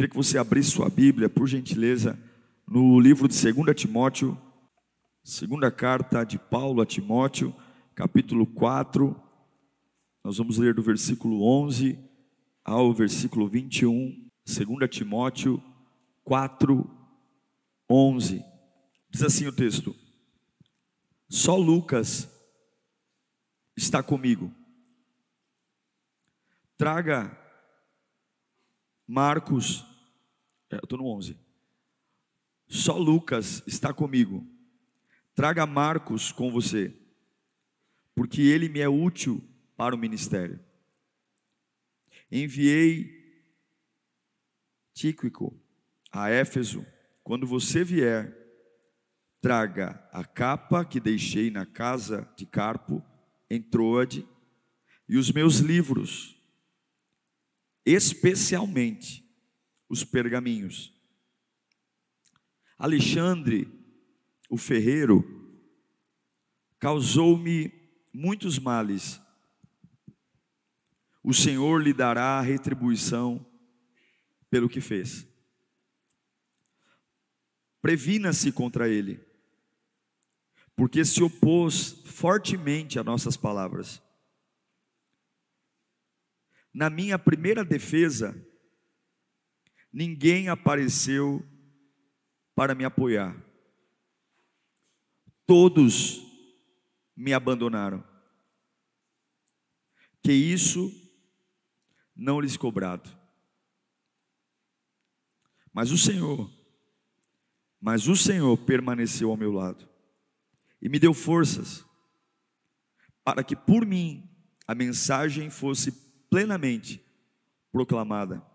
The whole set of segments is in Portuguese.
Queria que você abrisse sua Bíblia, por gentileza, no livro de 2 Timóteo, segunda carta de Paulo a Timóteo, capítulo 4. Nós vamos ler do versículo 11 ao versículo 21, 2 Timóteo 4, 11. Diz assim o texto: Só Lucas está comigo. Traga Marcos, eu estou no 11. Só Lucas está comigo. Traga Marcos com você, porque ele me é útil para o ministério. Enviei Tíquico a Éfeso. Quando você vier, traga a capa que deixei na casa de Carpo, em Troade, e os meus livros especialmente os pergaminhos. Alexandre, o ferreiro, causou-me muitos males. O Senhor lhe dará retribuição pelo que fez. Previna-se contra ele, porque se opôs fortemente a nossas palavras. Na minha primeira defesa, ninguém apareceu para me apoiar. Todos me abandonaram. Que isso não lhes cobrado. Mas o Senhor, mas o Senhor permaneceu ao meu lado e me deu forças para que por mim a mensagem fosse plenamente proclamada.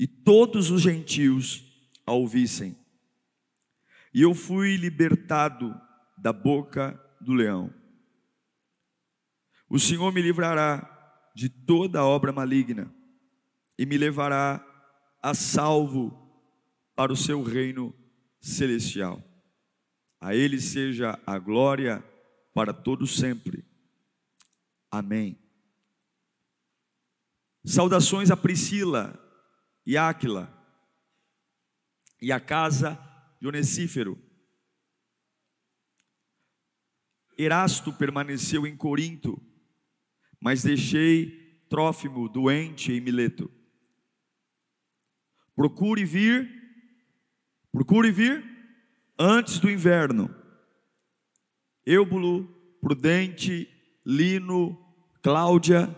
E todos os gentios a ouvissem. E eu fui libertado da boca do leão. O Senhor me livrará de toda obra maligna e me levará a salvo para o seu reino celestial. A ele seja a glória para todo sempre. Amém. Saudações a Priscila e Áquila e a casa de Onesífero. Erasto permaneceu em Corinto, mas deixei Trófimo doente em Mileto. Procure vir, procure vir antes do inverno. Eubulo, Prudente, Lino, Cláudia,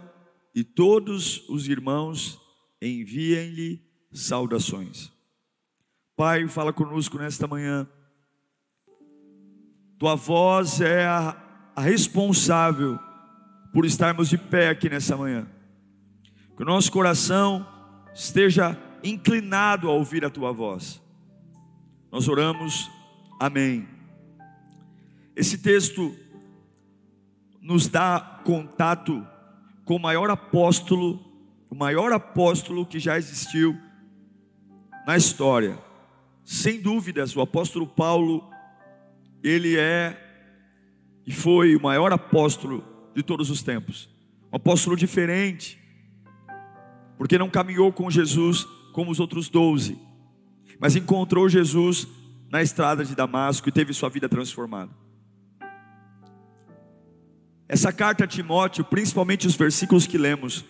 e todos os irmãos enviem-lhe saudações. Pai, fala conosco nesta manhã. Tua voz é a, a responsável por estarmos de pé aqui nessa manhã. Que o nosso coração esteja inclinado a ouvir a tua voz. Nós oramos, amém. Esse texto nos dá contato com o maior apóstolo, o maior apóstolo que já existiu na história. Sem dúvidas, o apóstolo Paulo, ele é e foi o maior apóstolo de todos os tempos. Um apóstolo diferente, porque não caminhou com Jesus como os outros doze, mas encontrou Jesus na estrada de Damasco e teve sua vida transformada. Essa carta a Timóteo, principalmente os versículos que lemos,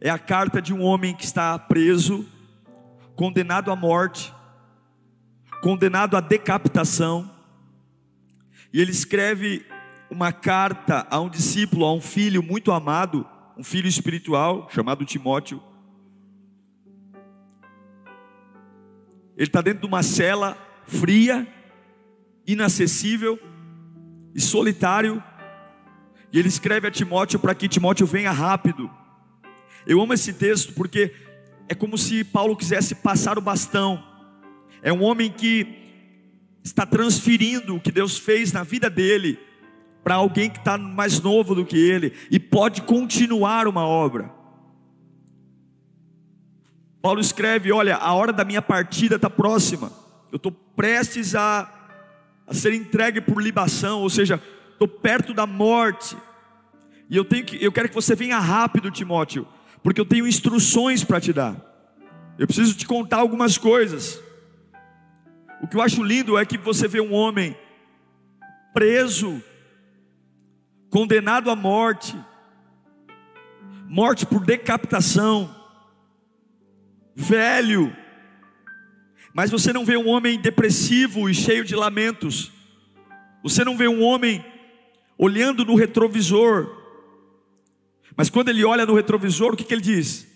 é a carta de um homem que está preso, condenado à morte, condenado à decapitação, e ele escreve uma carta a um discípulo, a um filho muito amado, um filho espiritual chamado Timóteo. Ele está dentro de uma cela fria, inacessível e solitário, e ele escreve a Timóteo para que Timóteo venha rápido. Eu amo esse texto porque é como se Paulo quisesse passar o bastão. É um homem que está transferindo o que Deus fez na vida dele para alguém que está mais novo do que ele e pode continuar uma obra. Paulo escreve: Olha, a hora da minha partida está próxima, eu estou prestes a, a ser entregue por libação, ou seja, estou perto da morte, e eu, tenho que, eu quero que você venha rápido, Timóteo, porque eu tenho instruções para te dar, eu preciso te contar algumas coisas. O que eu acho lindo é que você vê um homem preso, condenado à morte, morte por decapitação, velho, mas você não vê um homem depressivo e cheio de lamentos, você não vê um homem olhando no retrovisor, mas quando ele olha no retrovisor, o que, que ele diz?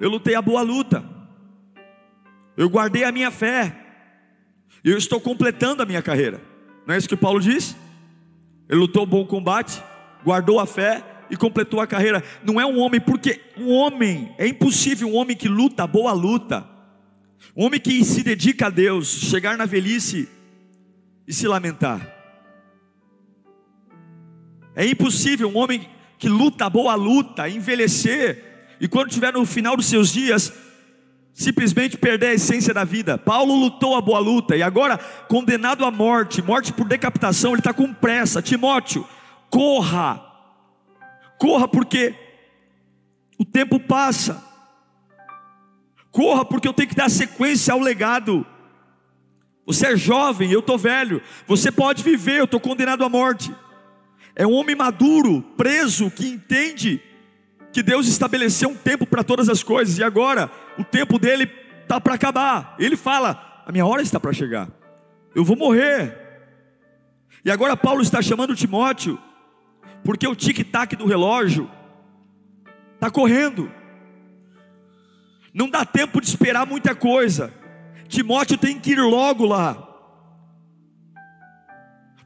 Eu lutei a boa luta, eu guardei a minha fé, eu estou completando a minha carreira, não é isso que Paulo diz? Ele lutou o bom combate, guardou a fé e completou a carreira. Não é um homem, porque um homem, é impossível um homem que luta a boa luta, um homem que se dedica a Deus, chegar na velhice e se lamentar. É impossível um homem que luta a boa luta, envelhecer, e quando estiver no final dos seus dias, simplesmente perder a essência da vida. Paulo lutou a boa luta e agora, condenado à morte, morte por decapitação, ele está com pressa. Timóteo, corra, corra porque o tempo passa, corra porque eu tenho que dar sequência ao legado. Você é jovem, eu estou velho, você pode viver, eu estou condenado à morte. É um homem maduro, preso, que entende que Deus estabeleceu um tempo para todas as coisas, e agora o tempo dele está para acabar. Ele fala: a minha hora está para chegar, eu vou morrer. E agora Paulo está chamando Timóteo, porque o tic-tac do relógio está correndo, não dá tempo de esperar muita coisa. Timóteo tem que ir logo lá,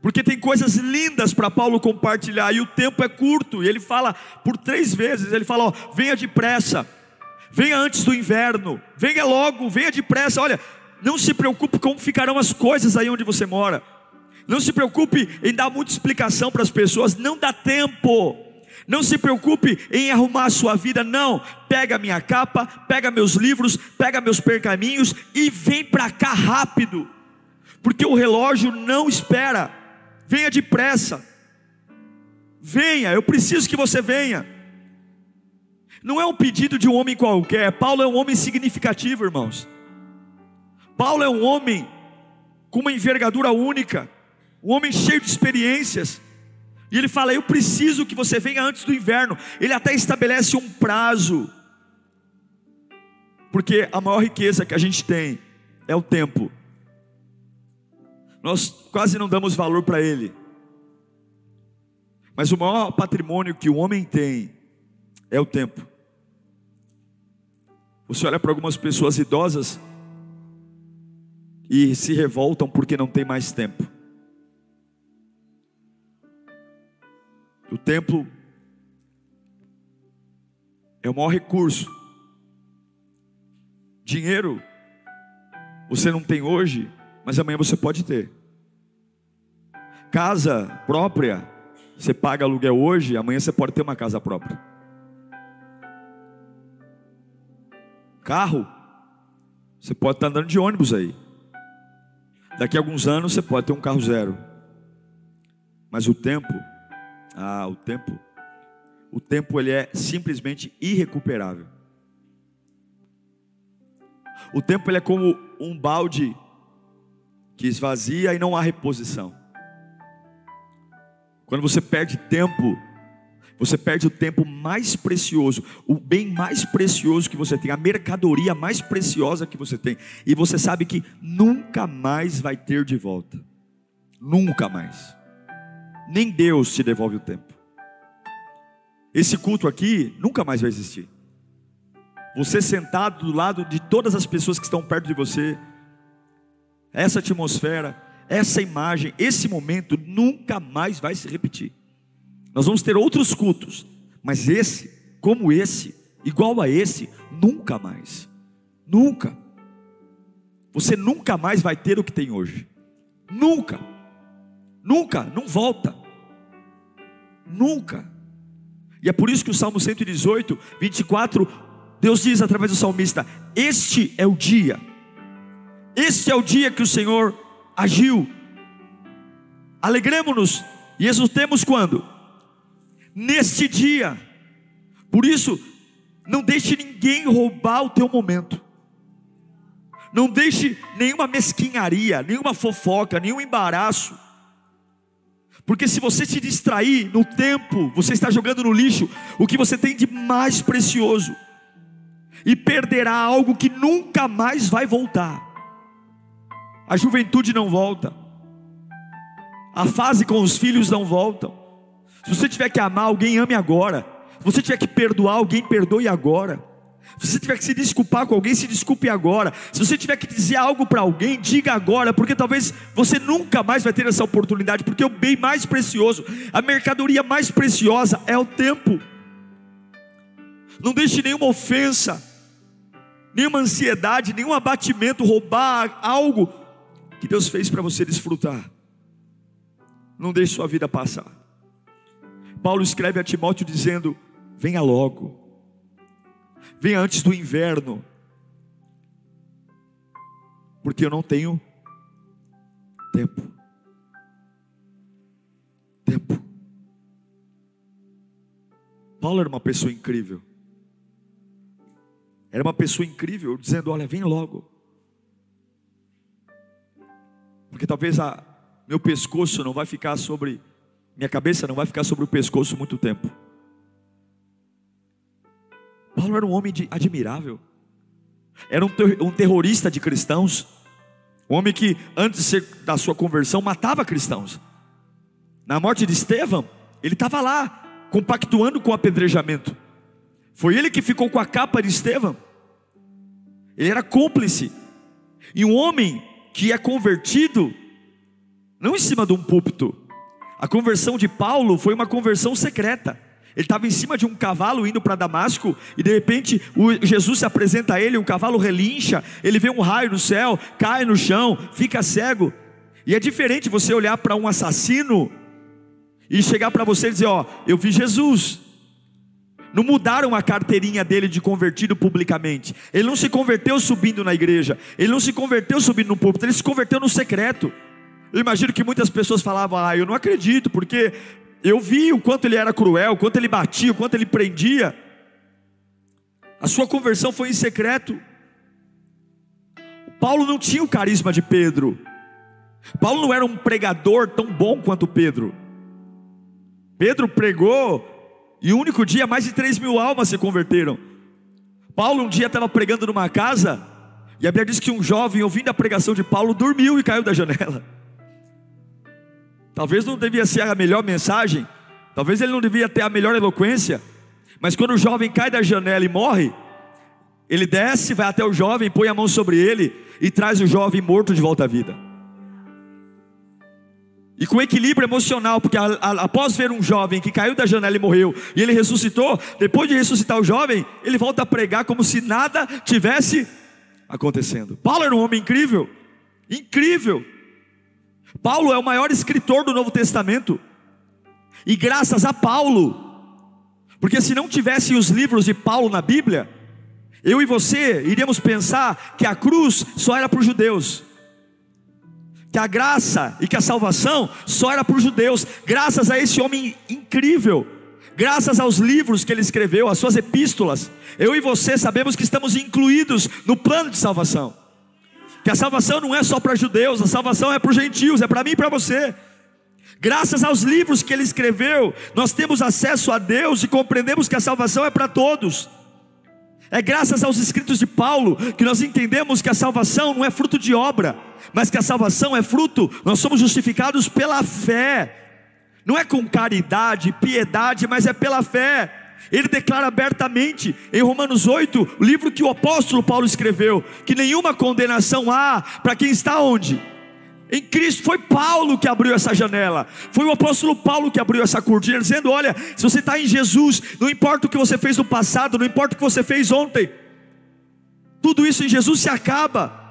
porque tem coisas lindas para Paulo compartilhar e o tempo é curto. E ele fala por três vezes: ele fala, ó, venha depressa, venha antes do inverno, venha logo, venha depressa. Olha, não se preocupe como ficarão as coisas aí onde você mora. Não se preocupe em dar muita explicação para as pessoas, não dá tempo. Não se preocupe em arrumar a sua vida, não. Pega minha capa, pega meus livros, pega meus percaminhos e vem para cá rápido. Porque o relógio não espera venha depressa, venha, eu preciso que você venha. Não é um pedido de um homem qualquer, Paulo é um homem significativo, irmãos. Paulo é um homem com uma envergadura única, um homem cheio de experiências. E ele fala: Eu preciso que você venha antes do inverno. Ele até estabelece um prazo, porque a maior riqueza que a gente tem é o tempo. Nós quase não damos valor para ele. Mas o maior patrimônio que o homem tem é o tempo. Você olha para algumas pessoas idosas e se revoltam porque não tem mais tempo. O tempo é o maior recurso. Dinheiro você não tem hoje, mas amanhã você pode ter. Casa própria, você paga aluguel hoje, amanhã você pode ter uma casa própria. Carro, você pode estar andando de ônibus aí. Daqui a alguns anos você pode ter um carro zero. Mas o tempo, ah, o tempo, o tempo ele é simplesmente irrecuperável. O tempo ele é como um balde que esvazia e não há reposição. Quando você perde tempo, você perde o tempo mais precioso, o bem mais precioso que você tem, a mercadoria mais preciosa que você tem, e você sabe que nunca mais vai ter de volta. Nunca mais. Nem Deus te devolve o tempo. Esse culto aqui nunca mais vai existir. Você sentado do lado de todas as pessoas que estão perto de você, essa atmosfera, essa imagem, esse momento nunca mais vai se repetir. Nós vamos ter outros cultos, mas esse, como esse, igual a esse, nunca mais. Nunca. Você nunca mais vai ter o que tem hoje. Nunca. Nunca, não volta. Nunca. E é por isso que o Salmo 118, 24, Deus diz através do salmista: Este é o dia, este é o dia que o Senhor agiu. Alegremos-nos e exultemos quando? Neste dia. Por isso, não deixe ninguém roubar o teu momento. Não deixe nenhuma mesquinharia, nenhuma fofoca, nenhum embaraço. Porque se você se distrair no tempo, você está jogando no lixo o que você tem de mais precioso. E perderá algo que nunca mais vai voltar. A juventude não volta. A fase com os filhos não voltam. Se você tiver que amar alguém, ame agora. Se você tiver que perdoar alguém, perdoe agora. Se você tiver que se desculpar com alguém, se desculpe agora. Se você tiver que dizer algo para alguém, diga agora, porque talvez você nunca mais vai ter essa oportunidade, porque o bem mais precioso, a mercadoria mais preciosa é o tempo. Não deixe nenhuma ofensa, nenhuma ansiedade, nenhum abatimento roubar algo que Deus fez para você desfrutar. Não deixe sua vida passar. Paulo escreve a Timóteo dizendo: Venha logo, venha antes do inverno, porque eu não tenho tempo. Tempo. Paulo era uma pessoa incrível. Era uma pessoa incrível, dizendo: Olha, vem logo. Porque talvez a, meu pescoço não vai ficar sobre, minha cabeça não vai ficar sobre o pescoço muito tempo. Paulo era um homem de, admirável, era um, ter, um terrorista de cristãos, um homem que antes ser, da sua conversão matava cristãos. Na morte de Estevão, ele estava lá, compactuando com o apedrejamento. Foi ele que ficou com a capa de Estevão. Ele era cúmplice. E um homem que é convertido não em cima de um púlpito. A conversão de Paulo foi uma conversão secreta. Ele estava em cima de um cavalo indo para Damasco e de repente Jesus se apresenta a ele, o cavalo relincha, ele vê um raio no céu, cai no chão, fica cego. E é diferente você olhar para um assassino e chegar para você e dizer: Ó, eu vi Jesus. Não mudaram a carteirinha dele de convertido publicamente. Ele não se converteu subindo na igreja. Ele não se converteu subindo no púlpito. Ele se converteu no secreto. Eu imagino que muitas pessoas falavam: Ah, eu não acredito, porque eu vi o quanto ele era cruel, o quanto ele batia, o quanto ele prendia. A sua conversão foi em secreto. Paulo não tinha o carisma de Pedro. Paulo não era um pregador tão bom quanto Pedro. Pedro pregou e o único dia mais de 3 mil almas se converteram. Paulo um dia estava pregando numa casa e a Bíblia diz que um jovem, ouvindo a pregação de Paulo, dormiu e caiu da janela. Talvez não devia ser a melhor mensagem, talvez ele não devia ter a melhor eloquência, mas quando o jovem cai da janela e morre, ele desce, vai até o jovem, põe a mão sobre ele e traz o jovem morto de volta à vida. E com equilíbrio emocional, porque a, a, após ver um jovem que caiu da janela e morreu, e ele ressuscitou, depois de ressuscitar o jovem, ele volta a pregar como se nada tivesse acontecendo. Paulo era um homem incrível, incrível. Paulo é o maior escritor do Novo Testamento. E graças a Paulo, porque se não tivesse os livros de Paulo na Bíblia, eu e você iríamos pensar que a cruz só era para os judeus, que a graça e que a salvação só era para os judeus, graças a esse homem incrível, graças aos livros que ele escreveu, às suas epístolas, eu e você sabemos que estamos incluídos no plano de salvação que a salvação não é só para judeus, a salvação é para os gentios, é para mim e para você. Graças aos livros que ele escreveu, nós temos acesso a Deus e compreendemos que a salvação é para todos. É graças aos escritos de Paulo que nós entendemos que a salvação não é fruto de obra, mas que a salvação é fruto, nós somos justificados pela fé. Não é com caridade, piedade, mas é pela fé. Ele declara abertamente em Romanos 8, o livro que o apóstolo Paulo escreveu, que nenhuma condenação há para quem está onde? Em Cristo foi Paulo que abriu essa janela, foi o apóstolo Paulo que abriu essa cortina, dizendo: Olha, se você está em Jesus, não importa o que você fez no passado, não importa o que você fez ontem, tudo isso em Jesus se acaba.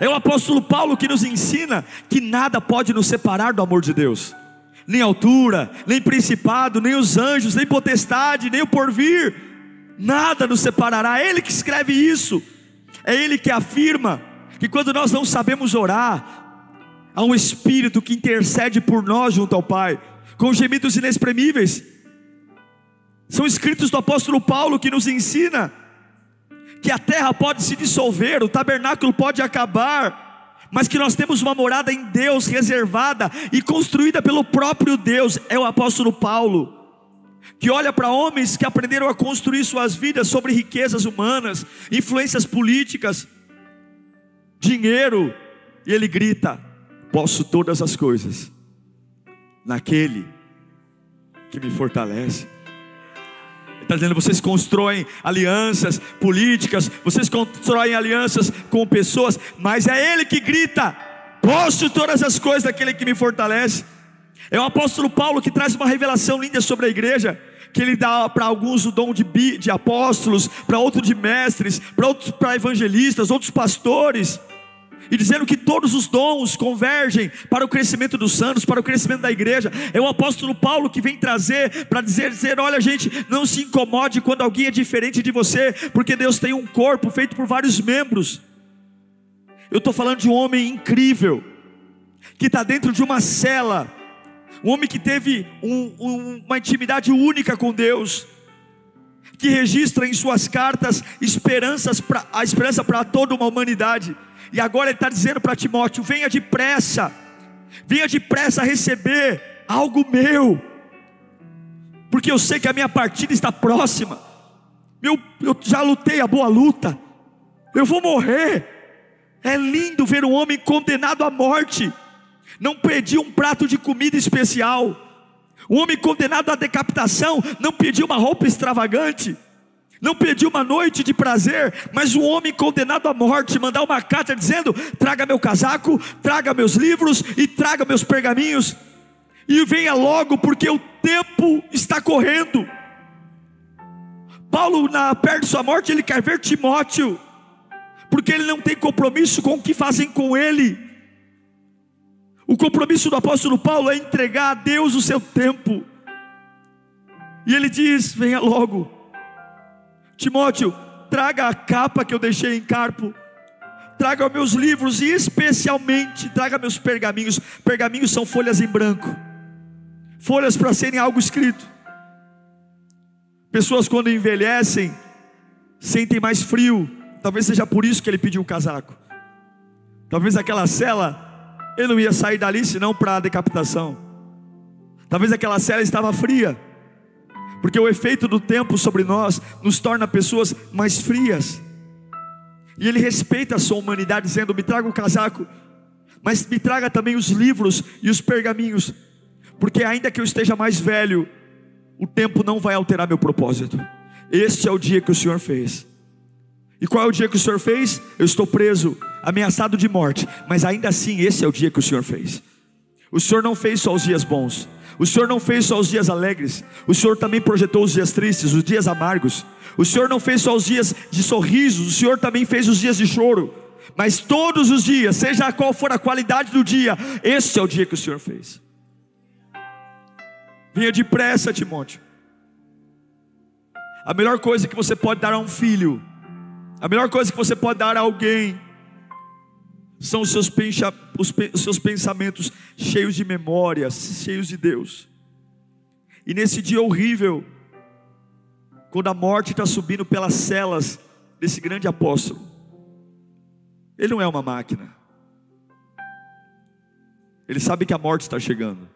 É o apóstolo Paulo que nos ensina que nada pode nos separar do amor de Deus, nem altura, nem principado, nem os anjos, nem potestade, nem o porvir, nada nos separará. É Ele que escreve isso, é Ele que afirma que quando nós não sabemos orar, há um Espírito que intercede por nós junto ao Pai, com gemidos inexprimíveis. São escritos do apóstolo Paulo que nos ensina que a terra pode se dissolver, o tabernáculo pode acabar, mas que nós temos uma morada em Deus reservada e construída pelo próprio Deus. É o apóstolo Paulo que olha para homens que aprenderam a construir suas vidas sobre riquezas humanas, influências políticas, dinheiro, e ele grita: Posso todas as coisas naquele que me fortalece está dizendo: vocês constroem alianças políticas, vocês constroem alianças com pessoas, mas é Ele que grita: posso todas as coisas daquele que me fortalece. É o apóstolo Paulo que traz uma revelação linda sobre a igreja, que ele dá para alguns o dom de, de apóstolos, para outros de mestres, para outros para evangelistas, outros pastores e dizendo que todos os dons convergem para o crescimento dos santos, para o crescimento da igreja. É o apóstolo Paulo que vem trazer para dizer, dizer: olha, gente, não se incomode quando alguém é diferente de você, porque Deus tem um corpo feito por vários membros. Eu estou falando de um homem incrível, que está dentro de uma cela, um homem que teve um, um, uma intimidade única com Deus, que registra em suas cartas esperanças pra, a esperança para toda uma humanidade. E agora ele está dizendo para Timóteo: venha depressa, venha depressa receber algo meu, porque eu sei que a minha partida está próxima. Eu, eu já lutei a boa luta, eu vou morrer. É lindo ver um homem condenado à morte, não pediu um prato de comida especial. Um homem condenado à decapitação não pediu uma roupa extravagante não pediu uma noite de prazer, mas um homem condenado à morte mandar uma carta dizendo: traga meu casaco, traga meus livros e traga meus pergaminhos, e venha logo, porque o tempo está correndo. Paulo, na perto de sua morte, ele quer ver Timóteo, porque ele não tem compromisso com o que fazem com ele. O compromisso do apóstolo Paulo é entregar a Deus o seu tempo. E ele diz: venha logo. Timóteo, traga a capa que eu deixei em Carpo, traga meus livros e especialmente traga meus pergaminhos. Pergaminhos são folhas em branco, folhas para serem algo escrito. Pessoas quando envelhecem sentem mais frio. Talvez seja por isso que ele pediu o casaco. Talvez aquela cela ele não ia sair dali senão para a decapitação. Talvez aquela cela estava fria porque o efeito do tempo sobre nós nos torna pessoas mais frias. E ele respeita a sua humanidade, dizendo: Me traga o casaco, mas me traga também os livros e os pergaminhos, porque ainda que eu esteja mais velho, o tempo não vai alterar meu propósito. Este é o dia que o Senhor fez. E qual é o dia que o Senhor fez? Eu estou preso, ameaçado de morte, mas ainda assim, esse é o dia que o Senhor fez. O Senhor não fez só os dias bons, o Senhor não fez só os dias alegres, o Senhor também projetou os dias tristes, os dias amargos. O Senhor não fez só os dias de sorrisos, o Senhor também fez os dias de choro. Mas todos os dias, seja qual for a qualidade do dia, esse é o dia que o Senhor fez. Venha depressa, Timóteo. A melhor coisa que você pode dar a um filho, a melhor coisa que você pode dar a alguém, são os seus, os seus pensamentos cheios de memórias, cheios de Deus. E nesse dia horrível, quando a morte está subindo pelas celas desse grande apóstolo, ele não é uma máquina, ele sabe que a morte está chegando,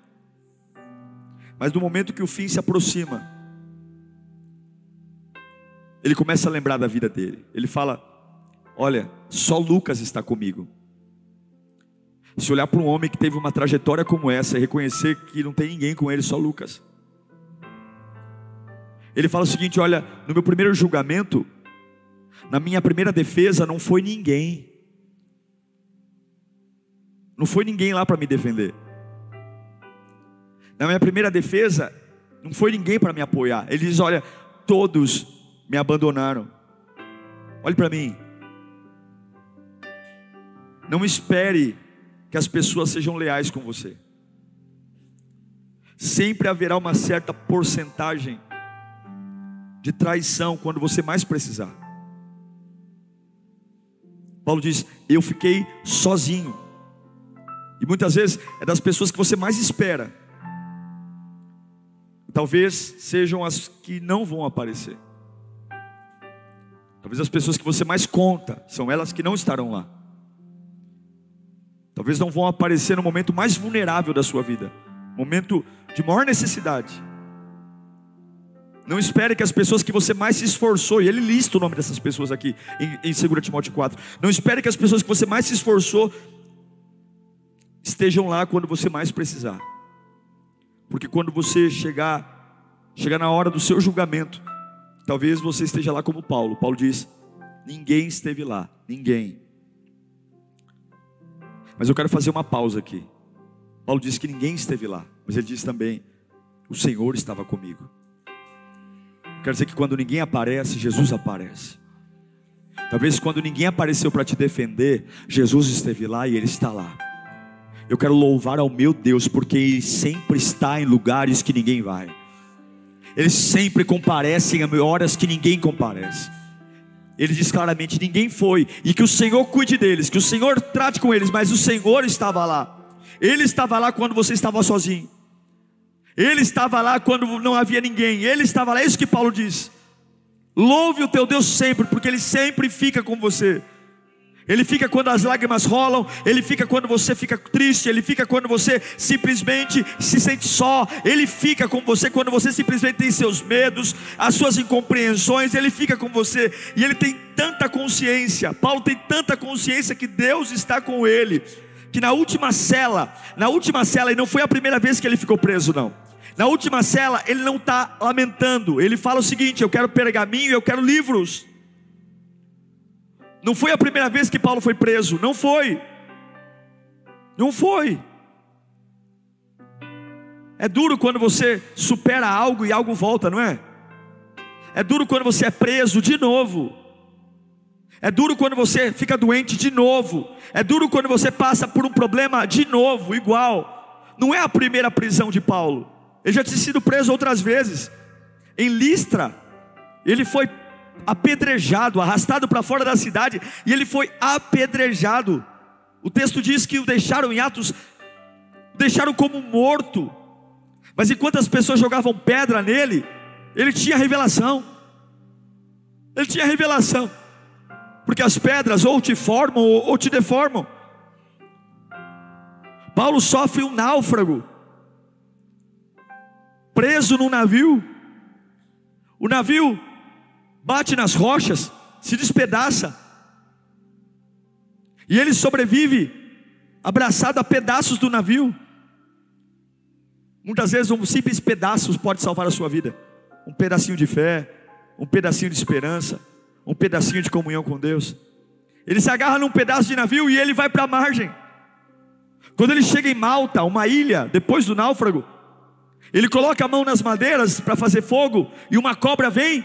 mas no momento que o fim se aproxima, ele começa a lembrar da vida dele, ele fala: Olha, só Lucas está comigo. Se olhar para um homem que teve uma trajetória como essa e reconhecer que não tem ninguém com ele, só Lucas. Ele fala o seguinte: olha, no meu primeiro julgamento, na minha primeira defesa, não foi ninguém. Não foi ninguém lá para me defender. Na minha primeira defesa, não foi ninguém para me apoiar. Ele diz: olha, todos me abandonaram. Olhe para mim. Não espere que as pessoas sejam leais com você. Sempre haverá uma certa porcentagem de traição quando você mais precisar. Paulo diz: Eu fiquei sozinho. E muitas vezes é das pessoas que você mais espera. Talvez sejam as que não vão aparecer. Talvez as pessoas que você mais conta são elas que não estarão lá. Talvez não vão aparecer no momento mais vulnerável da sua vida, momento de maior necessidade. Não espere que as pessoas que você mais se esforçou, e ele lista o nome dessas pessoas aqui em, em 2 Timóteo 4. Não espere que as pessoas que você mais se esforçou estejam lá quando você mais precisar. Porque quando você chegar, chegar na hora do seu julgamento, Talvez você esteja lá como Paulo. Paulo diz: ninguém esteve lá, ninguém. Mas eu quero fazer uma pausa aqui. Paulo diz que ninguém esteve lá, mas ele diz também: o Senhor estava comigo. Quero dizer que quando ninguém aparece, Jesus aparece. Talvez quando ninguém apareceu para te defender, Jesus esteve lá e Ele está lá. Eu quero louvar ao meu Deus, porque Ele sempre está em lugares que ninguém vai. Eles sempre comparecem a horas que ninguém comparece. Ele diz claramente: ninguém foi, e que o Senhor cuide deles, que o Senhor trate com eles, mas o Senhor estava lá. Ele estava lá quando você estava sozinho. Ele estava lá quando não havia ninguém. Ele estava lá, é isso que Paulo diz. Louve o teu Deus sempre, porque Ele sempre fica com você. Ele fica quando as lágrimas rolam, ele fica quando você fica triste, ele fica quando você simplesmente se sente só, ele fica com você quando você simplesmente tem seus medos, as suas incompreensões, ele fica com você e ele tem tanta consciência. Paulo tem tanta consciência que Deus está com ele, que na última cela, na última cela, e não foi a primeira vez que ele ficou preso, não. Na última cela, ele não está lamentando, ele fala o seguinte: eu quero pergaminho, eu quero livros. Não foi a primeira vez que Paulo foi preso, não foi. Não foi. É duro quando você supera algo e algo volta, não é? É duro quando você é preso de novo. É duro quando você fica doente de novo. É duro quando você passa por um problema de novo, igual. Não é a primeira prisão de Paulo. Ele já tinha sido preso outras vezes. Em Listra, ele foi apedrejado, arrastado para fora da cidade, e ele foi apedrejado. O texto diz que o deixaram em Atos, deixaram como morto. Mas enquanto as pessoas jogavam pedra nele, ele tinha revelação. Ele tinha revelação. Porque as pedras ou te formam ou te deformam. Paulo sofre um náufrago, preso num navio. O navio bate nas rochas, se despedaça. E ele sobrevive abraçado a pedaços do navio. Muitas vezes um simples pedaço pode salvar a sua vida. Um pedacinho de fé, um pedacinho de esperança, um pedacinho de comunhão com Deus. Ele se agarra num pedaço de navio e ele vai para a margem. Quando ele chega em Malta, uma ilha, depois do náufrago, ele coloca a mão nas madeiras para fazer fogo e uma cobra vem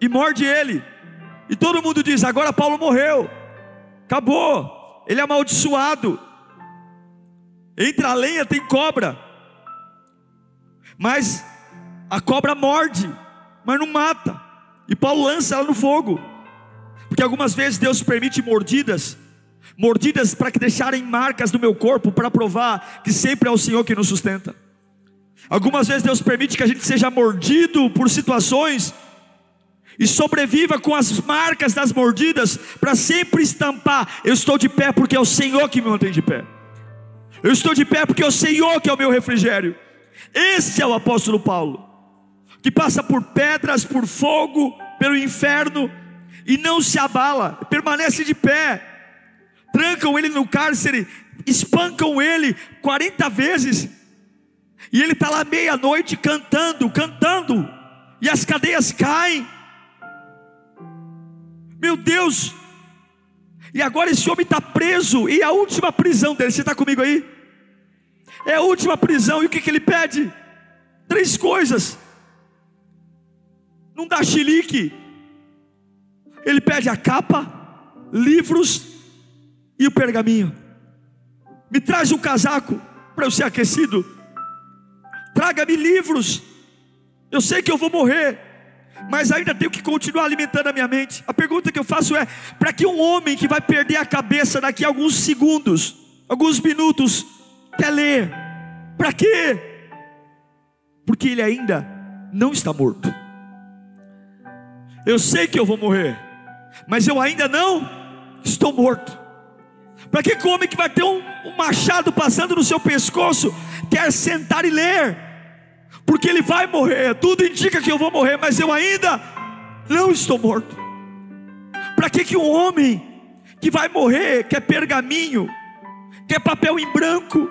e morde ele. E todo mundo diz: agora Paulo morreu, acabou, ele é amaldiçoado. Entre a lenha tem cobra, mas a cobra morde, mas não mata. E Paulo lança ela no fogo, porque algumas vezes Deus permite mordidas, mordidas para que deixarem marcas no meu corpo, para provar que sempre é o Senhor que nos sustenta. Algumas vezes Deus permite que a gente seja mordido por situações e sobreviva com as marcas das mordidas, para sempre estampar: eu estou de pé porque é o Senhor que me mantém de pé. Eu estou de pé porque é o Senhor que é o meu refrigério. Esse é o apóstolo Paulo, que passa por pedras, por fogo, pelo inferno e não se abala, permanece de pé. Trancam ele no cárcere, espancam ele 40 vezes, e ele está lá meia-noite cantando, cantando, e as cadeias caem, meu Deus! E agora esse homem está preso, e a última prisão dele, você está comigo aí? É a última prisão, e o que, que ele pede? Três coisas. Não dá chilique. Ele pede a capa, livros e o pergaminho. Me traz um casaco para eu ser aquecido. Traga-me livros. Eu sei que eu vou morrer, mas ainda tenho que continuar alimentando a minha mente. A pergunta que eu faço é: para que um homem que vai perder a cabeça daqui a alguns segundos, alguns minutos, quer ler? Para quê? Porque ele ainda não está morto. Eu sei que eu vou morrer, mas eu ainda não estou morto. Para que o homem que vai ter um, um machado passando no seu pescoço quer sentar e ler? Porque ele vai morrer, tudo indica que eu vou morrer, mas eu ainda não estou morto. Para que, que um homem que vai morrer quer pergaminho, quer papel em branco?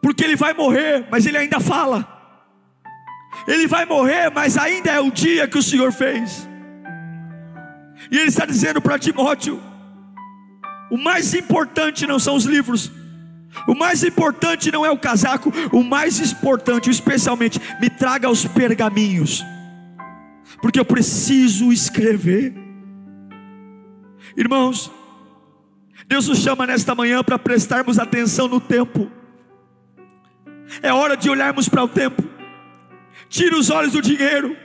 Porque ele vai morrer, mas ele ainda fala. Ele vai morrer, mas ainda é o dia que o Senhor fez. E ele está dizendo para Timóteo: o mais importante não são os livros. O mais importante não é o casaco, o mais importante, especialmente, me traga os pergaminhos, porque eu preciso escrever. Irmãos, Deus nos chama nesta manhã para prestarmos atenção no tempo. É hora de olharmos para o tempo. Tira os olhos do dinheiro,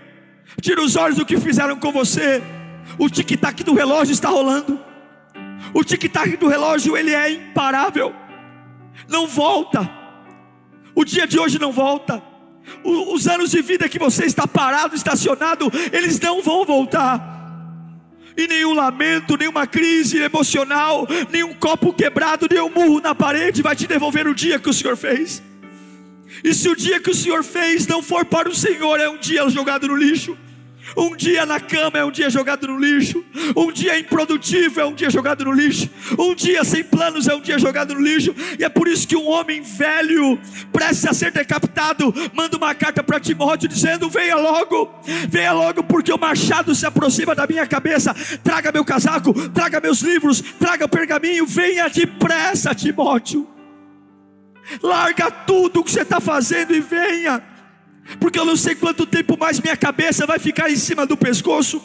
tira os olhos do que fizeram com você. O tic-tac do relógio está rolando. O tic-tac do relógio ele é imparável. Não volta. O dia de hoje não volta. O, os anos de vida que você está parado, estacionado, eles não vão voltar. E nenhum lamento, nenhuma crise emocional, nenhum copo quebrado, nenhum murro na parede vai te devolver o dia que o Senhor fez. E se o dia que o Senhor fez não for para o Senhor, é um dia jogado no lixo. Um dia na cama é um dia jogado no lixo. Um dia improdutivo é um dia jogado no lixo. Um dia sem planos é um dia jogado no lixo. E é por isso que um homem velho, prestes a ser decapitado, manda uma carta para Timóteo dizendo: Venha logo, venha logo, porque o machado se aproxima da minha cabeça. Traga meu casaco, traga meus livros, traga o pergaminho. Venha depressa, Timóteo. Larga tudo o que você está fazendo e venha porque eu não sei quanto tempo mais minha cabeça vai ficar em cima do pescoço.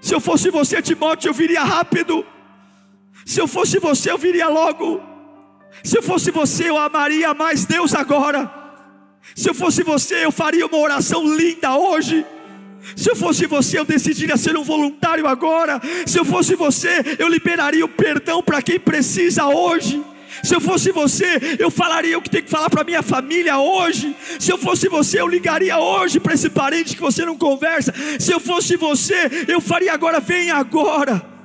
Se eu fosse você, Timóteo, eu viria rápido. Se eu fosse você, eu viria logo. Se eu fosse você, eu amaria mais Deus agora. Se eu fosse você, eu faria uma oração linda hoje. Se eu fosse você, eu decidiria ser um voluntário agora. Se eu fosse você, eu liberaria o perdão para quem precisa hoje. Se eu fosse você, eu falaria o que tem que falar para minha família hoje. Se eu fosse você, eu ligaria hoje para esse parente que você não conversa. Se eu fosse você, eu faria agora, vem agora.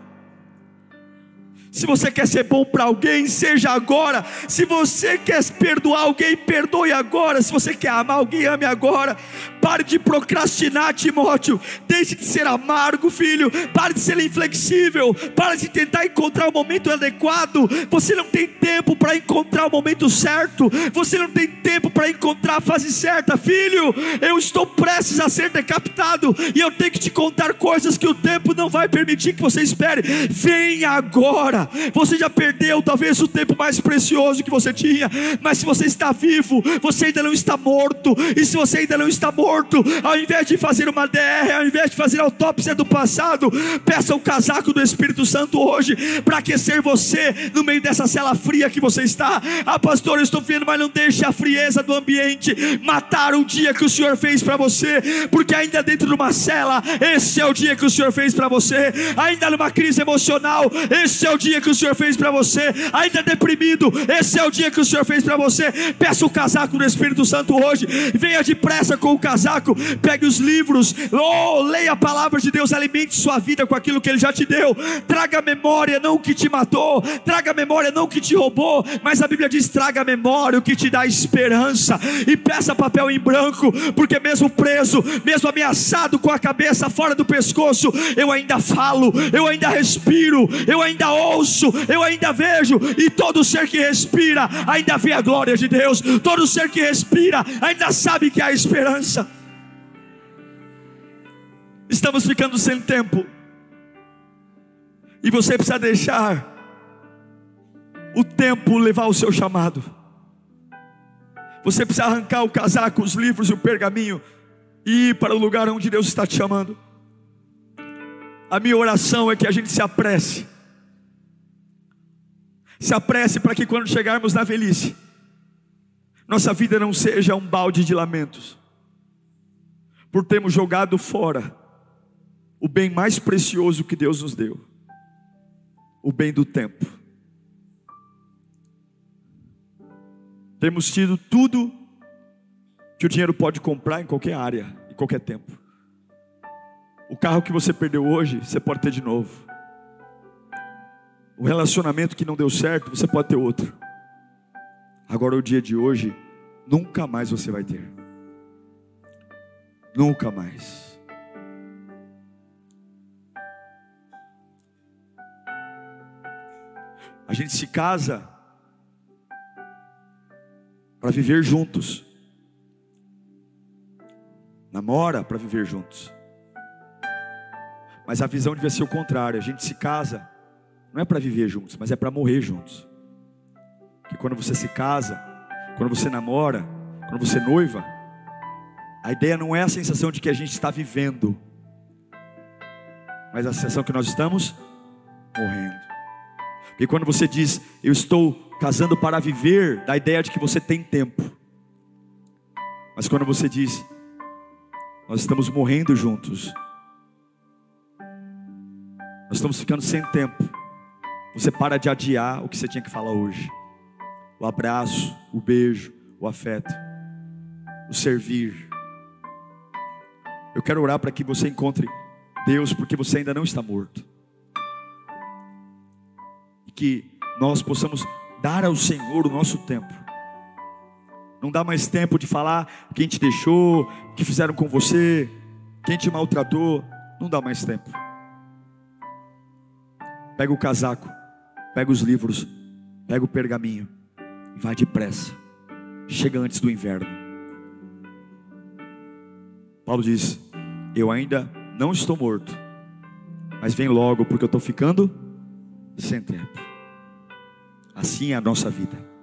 Se você quer ser bom para alguém, seja agora. Se você quer perdoar alguém, perdoe agora. Se você quer amar alguém, ame agora. Pare de procrastinar, Timóteo. Deixe de ser amargo, filho. Pare de ser inflexível. Pare de tentar encontrar o momento adequado. Você não tem tempo para encontrar o momento certo. Você não tem tempo para encontrar a fase certa, filho. Eu estou prestes a ser decapitado e eu tenho que te contar coisas que o tempo não vai permitir que você espere. Vem agora. Você já perdeu talvez o tempo mais precioso que você tinha, mas se você está vivo, você ainda não está morto. E se você ainda não está morto, ao invés de fazer uma DR, ao invés de fazer autópsia do passado, peça o casaco do Espírito Santo hoje para aquecer você no meio dessa cela fria que você está. Ah, pastor, eu estou vendo, mas não deixe a frieza do ambiente matar o dia que o Senhor fez para você, porque ainda dentro de uma cela, esse é o dia que o Senhor fez para você. Ainda numa crise emocional, esse é o dia dia que o Senhor fez para você, ainda deprimido, esse é o dia que o Senhor fez para você. Peça o casaco do Espírito Santo hoje, venha depressa com o casaco, pegue os livros, oh, leia a palavra de Deus, alimente sua vida com aquilo que Ele já te deu. Traga memória, não o que te matou, traga memória, não o que te roubou, mas a Bíblia diz: traga memória, o que te dá esperança, e peça papel em branco, porque mesmo preso, mesmo ameaçado com a cabeça fora do pescoço, eu ainda falo, eu ainda respiro, eu ainda ouço ouço, eu ainda vejo, e todo ser que respira ainda vê a glória de Deus, todo ser que respira ainda sabe que há esperança. Estamos ficando sem tempo, e você precisa deixar o tempo levar o seu chamado. Você precisa arrancar o casaco, os livros e o pergaminho e ir para o lugar onde Deus está te chamando. A minha oração é que a gente se apresse. Se apresse para que quando chegarmos na velhice, nossa vida não seja um balde de lamentos, por termos jogado fora o bem mais precioso que Deus nos deu, o bem do tempo. Temos tido tudo que o dinheiro pode comprar em qualquer área, em qualquer tempo. O carro que você perdeu hoje, você pode ter de novo. O relacionamento que não deu certo, você pode ter outro. Agora, o dia de hoje, nunca mais você vai ter. Nunca mais. A gente se casa para viver juntos. Namora para viver juntos. Mas a visão devia ser o contrário. A gente se casa não é para viver juntos, mas é para morrer juntos. Que quando você se casa, quando você namora, quando você noiva, a ideia não é a sensação de que a gente está vivendo, mas a sensação que nós estamos morrendo. Porque quando você diz, eu estou casando para viver, dá a ideia de que você tem tempo. Mas quando você diz, nós estamos morrendo juntos, nós estamos ficando sem tempo. Você para de adiar o que você tinha que falar hoje. O abraço, o beijo, o afeto, o servir. Eu quero orar para que você encontre Deus, porque você ainda não está morto. E que nós possamos dar ao Senhor o nosso tempo. Não dá mais tempo de falar quem te deixou, que fizeram com você, quem te maltratou. Não dá mais tempo. Pega o casaco Pega os livros, pega o pergaminho e vai depressa. Chega antes do inverno. Paulo diz: Eu ainda não estou morto, mas vem logo porque eu estou ficando sem tempo. Assim é a nossa vida.